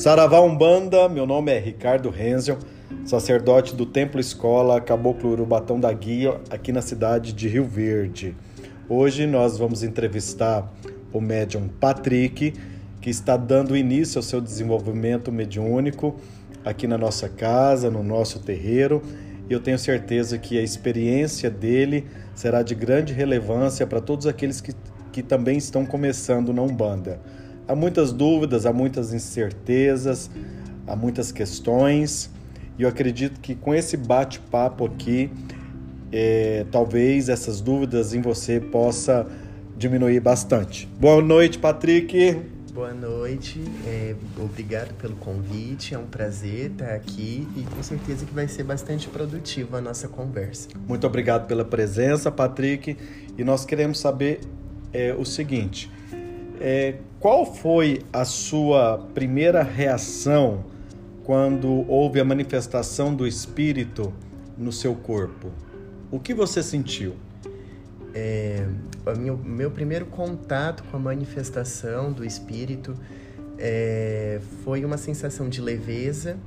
Saravá Umbanda, meu nome é Ricardo Renzel, sacerdote do Templo Escola Caboclo Urubatão da Guia, aqui na cidade de Rio Verde. Hoje nós vamos entrevistar o médium Patrick, que está dando início ao seu desenvolvimento mediúnico aqui na nossa casa, no nosso terreiro. E eu tenho certeza que a experiência dele será de grande relevância para todos aqueles que, que também estão começando na Umbanda. Há muitas dúvidas, há muitas incertezas, há muitas questões, e eu acredito que com esse bate-papo aqui, é, talvez essas dúvidas em você possa diminuir bastante. Boa noite, Patrick. Boa noite, é, obrigado pelo convite, é um prazer estar aqui e com certeza que vai ser bastante produtiva a nossa conversa. Muito obrigado pela presença, Patrick, e nós queremos saber é, o seguinte: é, qual foi a sua primeira reação quando houve a manifestação do espírito no seu corpo? O que você sentiu? É, meu, meu primeiro contato com a manifestação do espírito é, foi uma sensação de leveza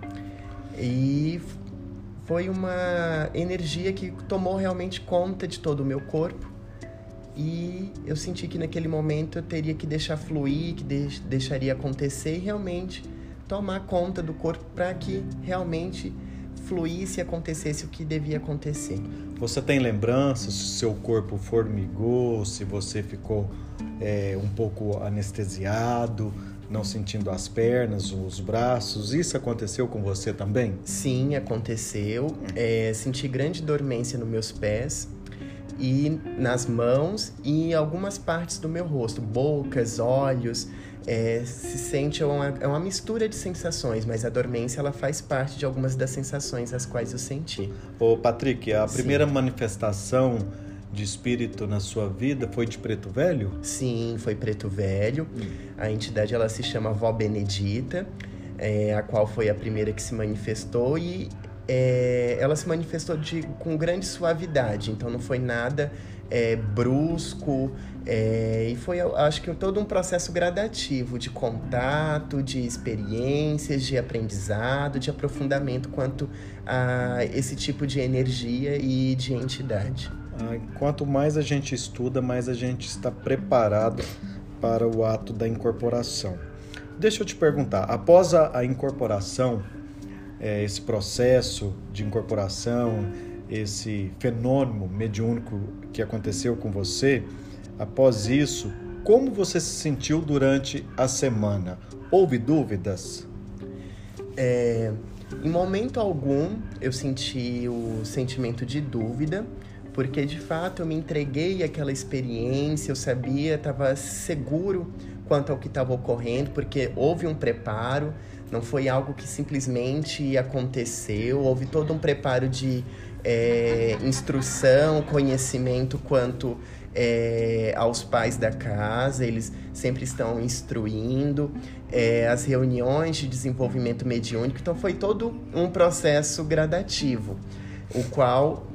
e foi uma energia que tomou realmente conta de todo o meu corpo e eu senti que naquele momento eu teria que deixar fluir, que de deixaria acontecer e realmente tomar conta do corpo para que realmente fluísse e acontecesse o que devia acontecer. Você tem lembranças se seu corpo formigou, se você ficou é, um pouco anestesiado, não sentindo as pernas, os braços? Isso aconteceu com você também? Sim, aconteceu. É, senti grande dormência nos meus pés e nas mãos e em algumas partes do meu rosto, bocas, olhos. É, se sente é uma, é uma mistura de sensações, mas a dormência ela faz parte de algumas das sensações as quais eu senti. Ô Patrick, a Sim. primeira manifestação de espírito na sua vida foi de Preto Velho? Sim, foi Preto Velho. Hum. A entidade ela se chama Vó Benedita, é, a qual foi a primeira que se manifestou e é, ela se manifestou de, com grande suavidade, então não foi nada é, brusco, é, e foi, acho que, todo um processo gradativo de contato, de experiências, de aprendizado, de aprofundamento quanto a esse tipo de energia e de entidade. Ah, quanto mais a gente estuda, mais a gente está preparado para o ato da incorporação. Deixa eu te perguntar, após a, a incorporação, é, esse processo de incorporação, esse fenômeno mediúnico que aconteceu com você, após isso, como você se sentiu durante a semana? Houve dúvidas? É, em momento algum eu senti o sentimento de dúvida, porque de fato eu me entreguei àquela experiência, eu sabia, estava seguro quanto ao que estava ocorrendo, porque houve um preparo, não foi algo que simplesmente aconteceu, houve todo um preparo de é, instrução, conhecimento quanto é, aos pais da casa, eles sempre estão instruindo, é, as reuniões de desenvolvimento mediúnico, então foi todo um processo gradativo, o qual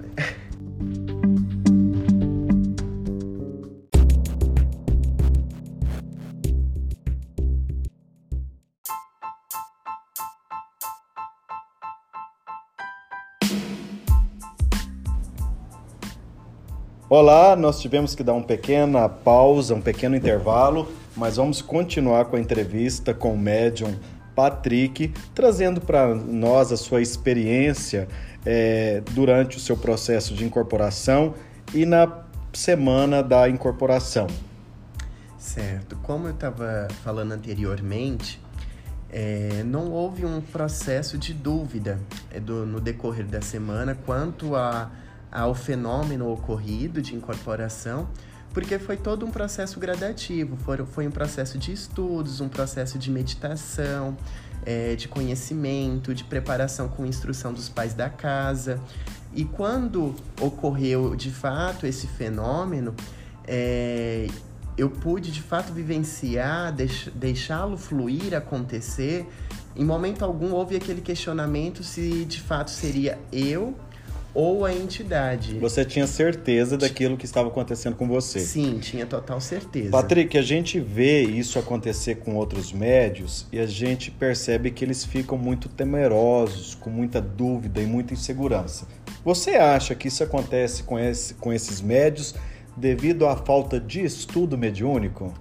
Olá, nós tivemos que dar uma pequena pausa, um pequeno intervalo, mas vamos continuar com a entrevista com o médium Patrick, trazendo para nós a sua experiência é, durante o seu processo de incorporação e na semana da incorporação. Certo. Como eu estava falando anteriormente, é, não houve um processo de dúvida é, do, no decorrer da semana quanto a ao fenômeno ocorrido de incorporação, porque foi todo um processo gradativo, foi, foi um processo de estudos, um processo de meditação, é, de conhecimento, de preparação com instrução dos pais da casa. E quando ocorreu de fato esse fenômeno, é, eu pude de fato vivenciar, deix, deixá-lo fluir, acontecer. Em momento algum houve aquele questionamento se de fato seria eu ou a entidade. Você tinha certeza daquilo que estava acontecendo com você? Sim, tinha total certeza. Patrick, a gente vê isso acontecer com outros médios e a gente percebe que eles ficam muito temerosos, com muita dúvida e muita insegurança. Você acha que isso acontece com, esse, com esses médios devido à falta de estudo mediúnico?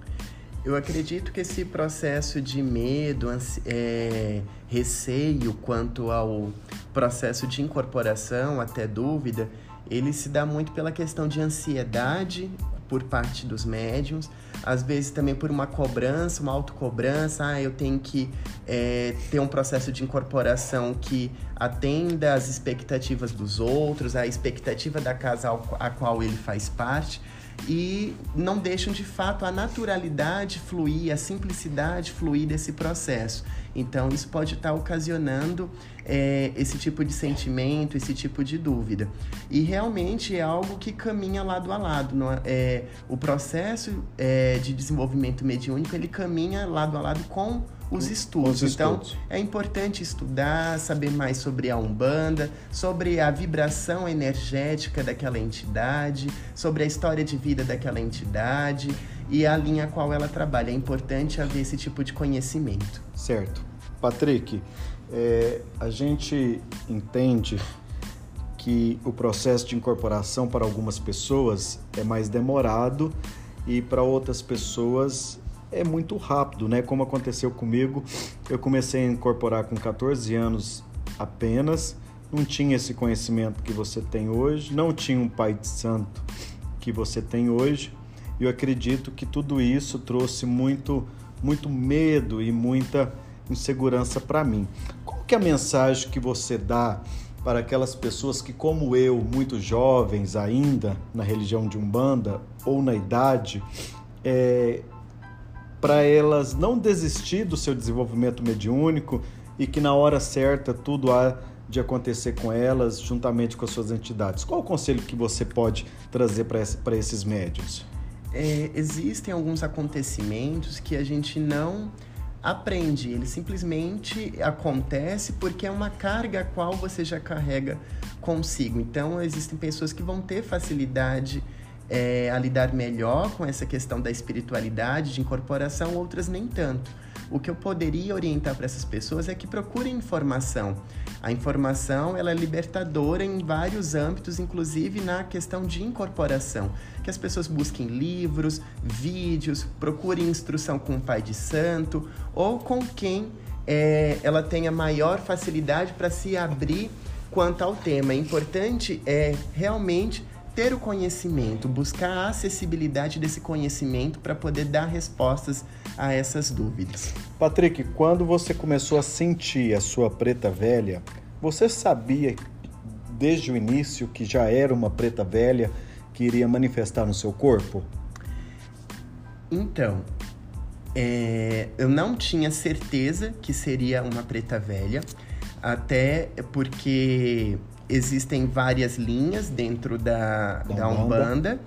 Eu acredito que esse processo de medo, é, receio quanto ao processo de incorporação, até dúvida, ele se dá muito pela questão de ansiedade por parte dos médiums, às vezes também por uma cobrança, uma autocobrança, ah, eu tenho que é, ter um processo de incorporação que atenda às expectativas dos outros, à expectativa da casa a qual ele faz parte e não deixam de fato a naturalidade fluir, a simplicidade fluir desse processo. Então, isso pode estar ocasionando é, esse tipo de sentimento, esse tipo de dúvida. E realmente é algo que caminha lado a lado. Não é? é o processo é, de desenvolvimento mediúnico ele caminha lado a lado com os estudos. Os então, estudos. é importante estudar, saber mais sobre a Umbanda, sobre a vibração energética daquela entidade, sobre a história de vida daquela entidade e a linha a qual ela trabalha. É importante haver esse tipo de conhecimento. Certo. Patrick, é, a gente entende que o processo de incorporação para algumas pessoas é mais demorado e para outras pessoas é muito rápido, né? Como aconteceu comigo, eu comecei a incorporar com 14 anos apenas, não tinha esse conhecimento que você tem hoje, não tinha um pai de santo que você tem hoje. E eu acredito que tudo isso trouxe muito muito medo e muita insegurança para mim. Qual que é a mensagem que você dá para aquelas pessoas que, como eu, muito jovens ainda na religião de Umbanda ou na idade, é, para elas não desistir do seu desenvolvimento mediúnico e que na hora certa tudo há de acontecer com elas juntamente com as suas entidades. Qual o conselho que você pode trazer para esses médios? É, existem alguns acontecimentos que a gente não aprende, ele simplesmente acontece porque é uma carga a qual você já carrega consigo. Então, existem pessoas que vão ter facilidade é, a lidar melhor com essa questão da espiritualidade, de incorporação, outras nem tanto. O que eu poderia orientar para essas pessoas é que procurem informação. A informação ela é libertadora em vários âmbitos, inclusive na questão de incorporação. Que as pessoas busquem livros, vídeos, procurem instrução com o pai de santo ou com quem é, ela tenha maior facilidade para se abrir quanto ao tema. O importante é realmente ter o conhecimento, buscar a acessibilidade desse conhecimento para poder dar respostas a essas dúvidas. Patrick, quando você começou a sentir a sua preta velha, você sabia desde o início que já era uma preta velha que iria manifestar no seu corpo? Então, é, eu não tinha certeza que seria uma preta velha, até porque existem várias linhas dentro da, da, da Umbanda. Umbanda.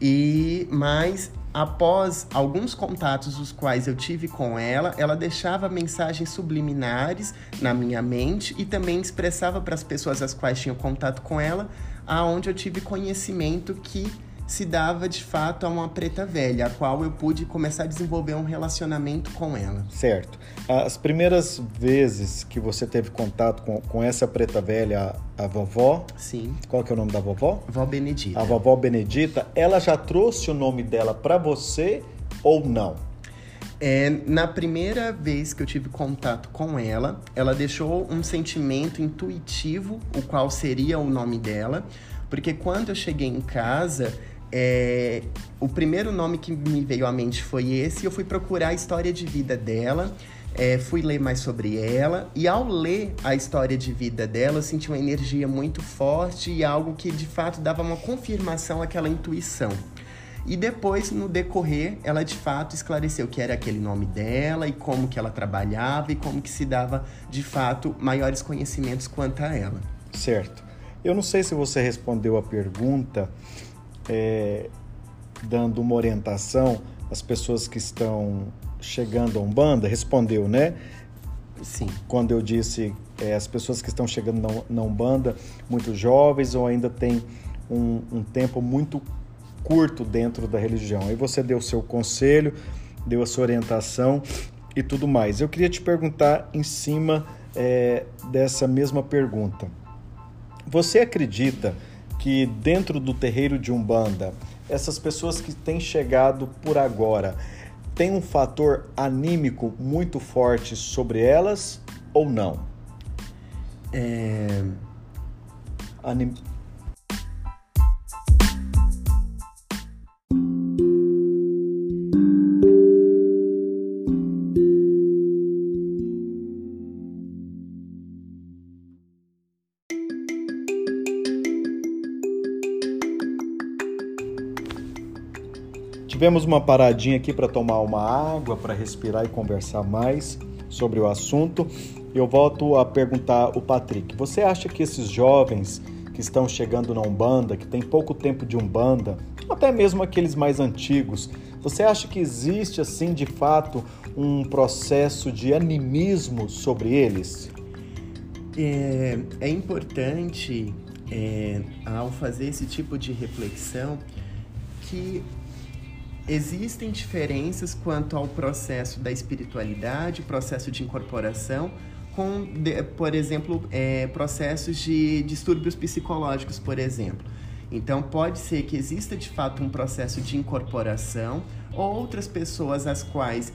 E mas após alguns contatos os quais eu tive com ela, ela deixava mensagens subliminares na minha mente e também expressava para as pessoas as quais tinham contato com ela, aonde eu tive conhecimento que se dava de fato a uma preta velha, a qual eu pude começar a desenvolver um relacionamento com ela. Certo. As primeiras vezes que você teve contato com, com essa preta velha, a, a vovó. Sim. Qual que é o nome da vovó? Vó Benedita. A vovó Benedita, ela já trouxe o nome dela para você ou não? É, na primeira vez que eu tive contato com ela, ela deixou um sentimento intuitivo, o qual seria o nome dela, porque quando eu cheguei em casa, é, o primeiro nome que me veio à mente foi esse, eu fui procurar a história de vida dela. É, fui ler mais sobre ela e ao ler a história de vida dela, eu senti uma energia muito forte e algo que de fato dava uma confirmação àquela intuição. E depois, no decorrer, ela de fato esclareceu que era aquele nome dela e como que ela trabalhava e como que se dava de fato maiores conhecimentos quanto a ela. Certo. Eu não sei se você respondeu a pergunta, é, dando uma orientação às pessoas que estão chegando a Umbanda, respondeu, né? Sim. Quando eu disse é, as pessoas que estão chegando na, na Umbanda, muito jovens ou ainda tem um, um tempo muito curto dentro da religião. Aí você deu o seu conselho, deu a sua orientação e tudo mais. Eu queria te perguntar em cima é, dessa mesma pergunta. Você acredita que dentro do terreiro de Umbanda, essas pessoas que têm chegado por agora, tem um fator anímico muito forte sobre elas ou não? É... Anim... Tivemos uma paradinha aqui para tomar uma água, para respirar e conversar mais sobre o assunto. Eu volto a perguntar o Patrick: você acha que esses jovens que estão chegando na Umbanda, que tem pouco tempo de Umbanda, até mesmo aqueles mais antigos, você acha que existe assim de fato um processo de animismo sobre eles? É, é importante, é, ao fazer esse tipo de reflexão, que Existem diferenças quanto ao processo da espiritualidade, processo de incorporação, com, por exemplo, é, processos de distúrbios psicológicos, por exemplo. Então, pode ser que exista de fato um processo de incorporação, ou outras pessoas as quais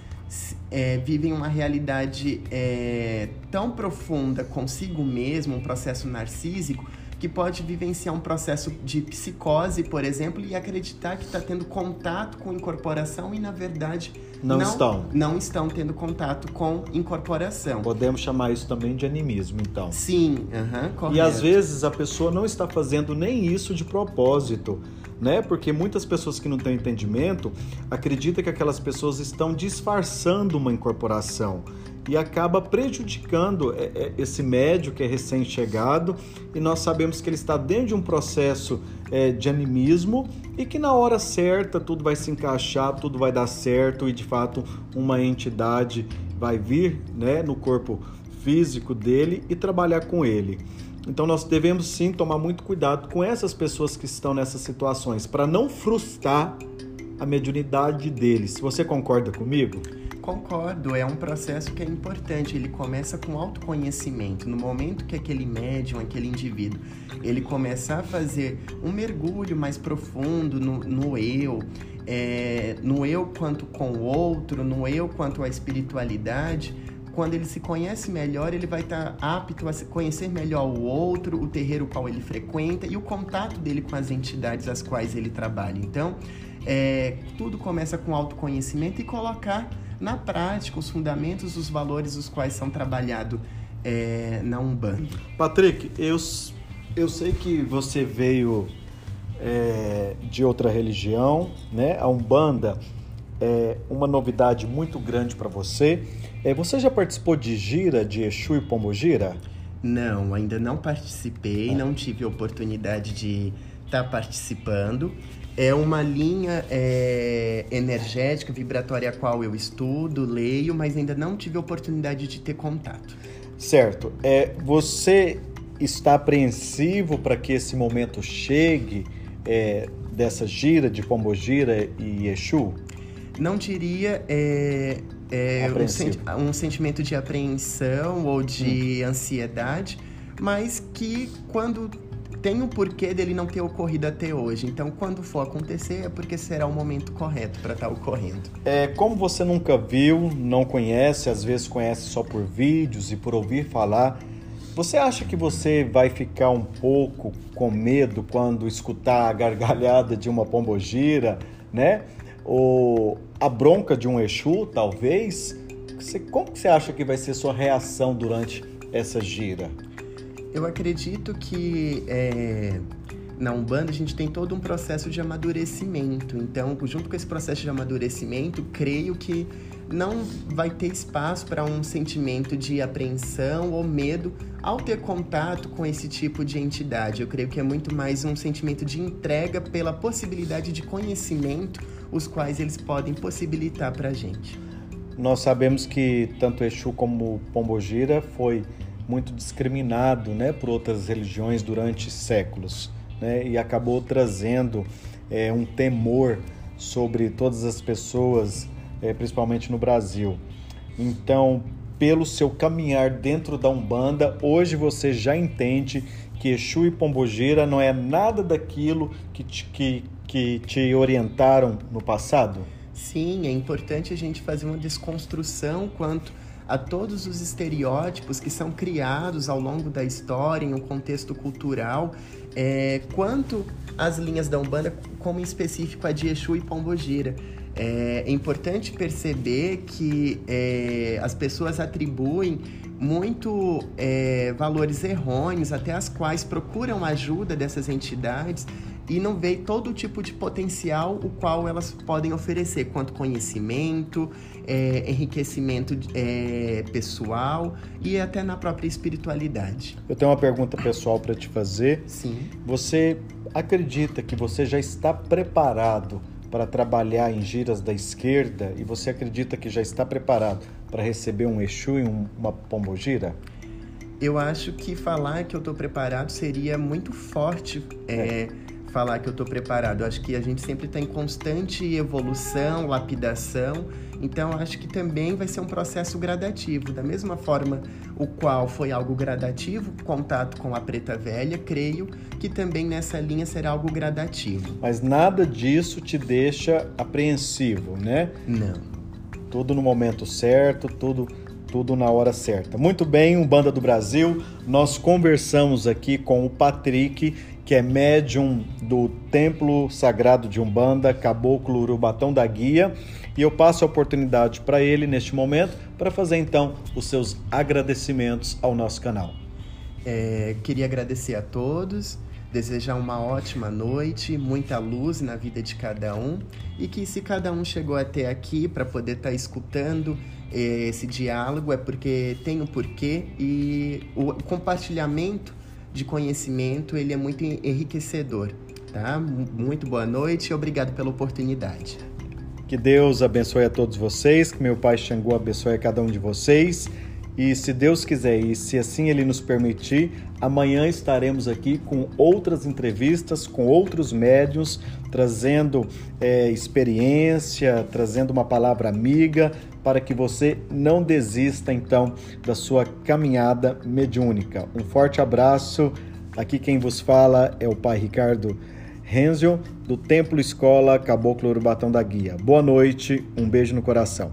é, vivem uma realidade é, tão profunda consigo mesmo, um processo narcísico, que pode vivenciar um processo de psicose, por exemplo, e acreditar que está tendo contato com incorporação e, na verdade, não, não, estão. Não estão tendo contato com incorporação. Podemos chamar isso também de animismo, então. Sim, uhum, correto. E às vezes a pessoa não está fazendo nem isso de propósito. Né? Porque muitas pessoas que não têm entendimento acreditam que aquelas pessoas estão disfarçando uma incorporação e acaba prejudicando é, é, esse médio que é recém-chegado e nós sabemos que ele está dentro de um processo é, de animismo e que na hora certa tudo vai se encaixar, tudo vai dar certo e de fato uma entidade vai vir né, no corpo físico dele e trabalhar com ele. Então nós devemos sim tomar muito cuidado com essas pessoas que estão nessas situações para não frustrar a mediunidade deles. Você concorda comigo? Concordo, é um processo que é importante. Ele começa com autoconhecimento. No momento que aquele médium, aquele indivíduo, ele começar a fazer um mergulho mais profundo no, no eu, é, no eu quanto com o outro, no eu quanto à espiritualidade, quando ele se conhece melhor, ele vai estar apto a conhecer melhor o outro, o terreiro qual ele frequenta e o contato dele com as entidades às quais ele trabalha. Então, é, tudo começa com autoconhecimento e colocar na prática os fundamentos, os valores os quais são trabalhados é, na Umbanda. Patrick, eu, eu sei que você veio é, de outra religião, né? A Umbanda é uma novidade muito grande para você. É, você já participou de gira de Exu e Pombogira? Não, ainda não participei, é. não tive oportunidade de estar tá participando. É uma linha é, energética, vibratória, a qual eu estudo, leio, mas ainda não tive oportunidade de ter contato. Certo. É, você está apreensivo para que esse momento chegue é, dessa gira de Pombogira e Exu? Não diria é, é um, um, sentimento de apreensão ou de hum. ansiedade, mas que quando tem o um porquê dele não ter ocorrido até hoje. Então, quando for acontecer, é porque será o momento correto para estar tá ocorrendo. É, como você nunca viu, não conhece, às vezes conhece só por vídeos e por ouvir falar, você acha que você vai ficar um pouco com medo quando escutar a gargalhada de uma pombogira, né? Ou a bronca de um Exu, talvez? como que você acha que vai ser sua reação durante essa gira? Eu acredito que é, na Umbanda a gente tem todo um processo de amadurecimento. Então, junto com esse processo de amadurecimento, creio que não vai ter espaço para um sentimento de apreensão ou medo ao ter contato com esse tipo de entidade. Eu creio que é muito mais um sentimento de entrega pela possibilidade de conhecimento, os quais eles podem possibilitar para a gente. nós sabemos que tanto Exu como Pombogira foi muito discriminado né, por outras religiões durante séculos né, e acabou trazendo é, um temor sobre todas as pessoas, é, principalmente no Brasil. Então, pelo seu caminhar dentro da Umbanda, hoje você já entende que Exu e Pombogira não é nada daquilo que te, que, que te orientaram no passado? Sim, é importante a gente fazer uma desconstrução quanto a todos os estereótipos que são criados ao longo da história, em um contexto cultural, é, quanto às linhas da Umbanda, como em específico a de Exu e Pombogira. É, é importante perceber que é, as pessoas atribuem muito é, valores errôneos, até as quais procuram ajuda dessas entidades e não vê todo tipo de potencial o qual elas podem oferecer, quanto conhecimento, é, enriquecimento é, pessoal e até na própria espiritualidade. Eu tenho uma pergunta pessoal para te fazer. Sim. Você acredita que você já está preparado para trabalhar em giras da esquerda e você acredita que já está preparado para receber um Exu e um, uma pombogira? Eu acho que falar que eu estou preparado seria muito forte. É. É falar que eu estou preparado. Eu acho que a gente sempre está em constante evolução, lapidação. Então, acho que também vai ser um processo gradativo. Da mesma forma, o qual foi algo gradativo, contato com a preta velha, creio que também nessa linha será algo gradativo. Mas nada disso te deixa apreensivo, né? Não. Tudo no momento certo, tudo tudo na hora certa. Muito bem, um Banda do Brasil, nós conversamos aqui com o Patrick, que é médium do Templo Sagrado de Umbanda, Caboclo Urubatão da Guia, e eu passo a oportunidade para ele neste momento para fazer então os seus agradecimentos ao nosso canal. É, queria agradecer a todos, desejar uma ótima noite, muita luz na vida de cada um e que se cada um chegou até aqui para poder estar tá escutando é, esse diálogo é porque tem um porquê e o compartilhamento de conhecimento, ele é muito enriquecedor, tá? Muito boa noite e obrigado pela oportunidade. Que Deus abençoe a todos vocês, que meu Pai Xangô abençoe a cada um de vocês. E se Deus quiser e se assim Ele nos permitir, amanhã estaremos aqui com outras entrevistas, com outros médios, trazendo é, experiência, trazendo uma palavra amiga, para que você não desista então da sua caminhada mediúnica. Um forte abraço. Aqui quem vos fala é o Pai Ricardo Renzio, do Templo Escola Caboclo Urubatão da Guia. Boa noite, um beijo no coração.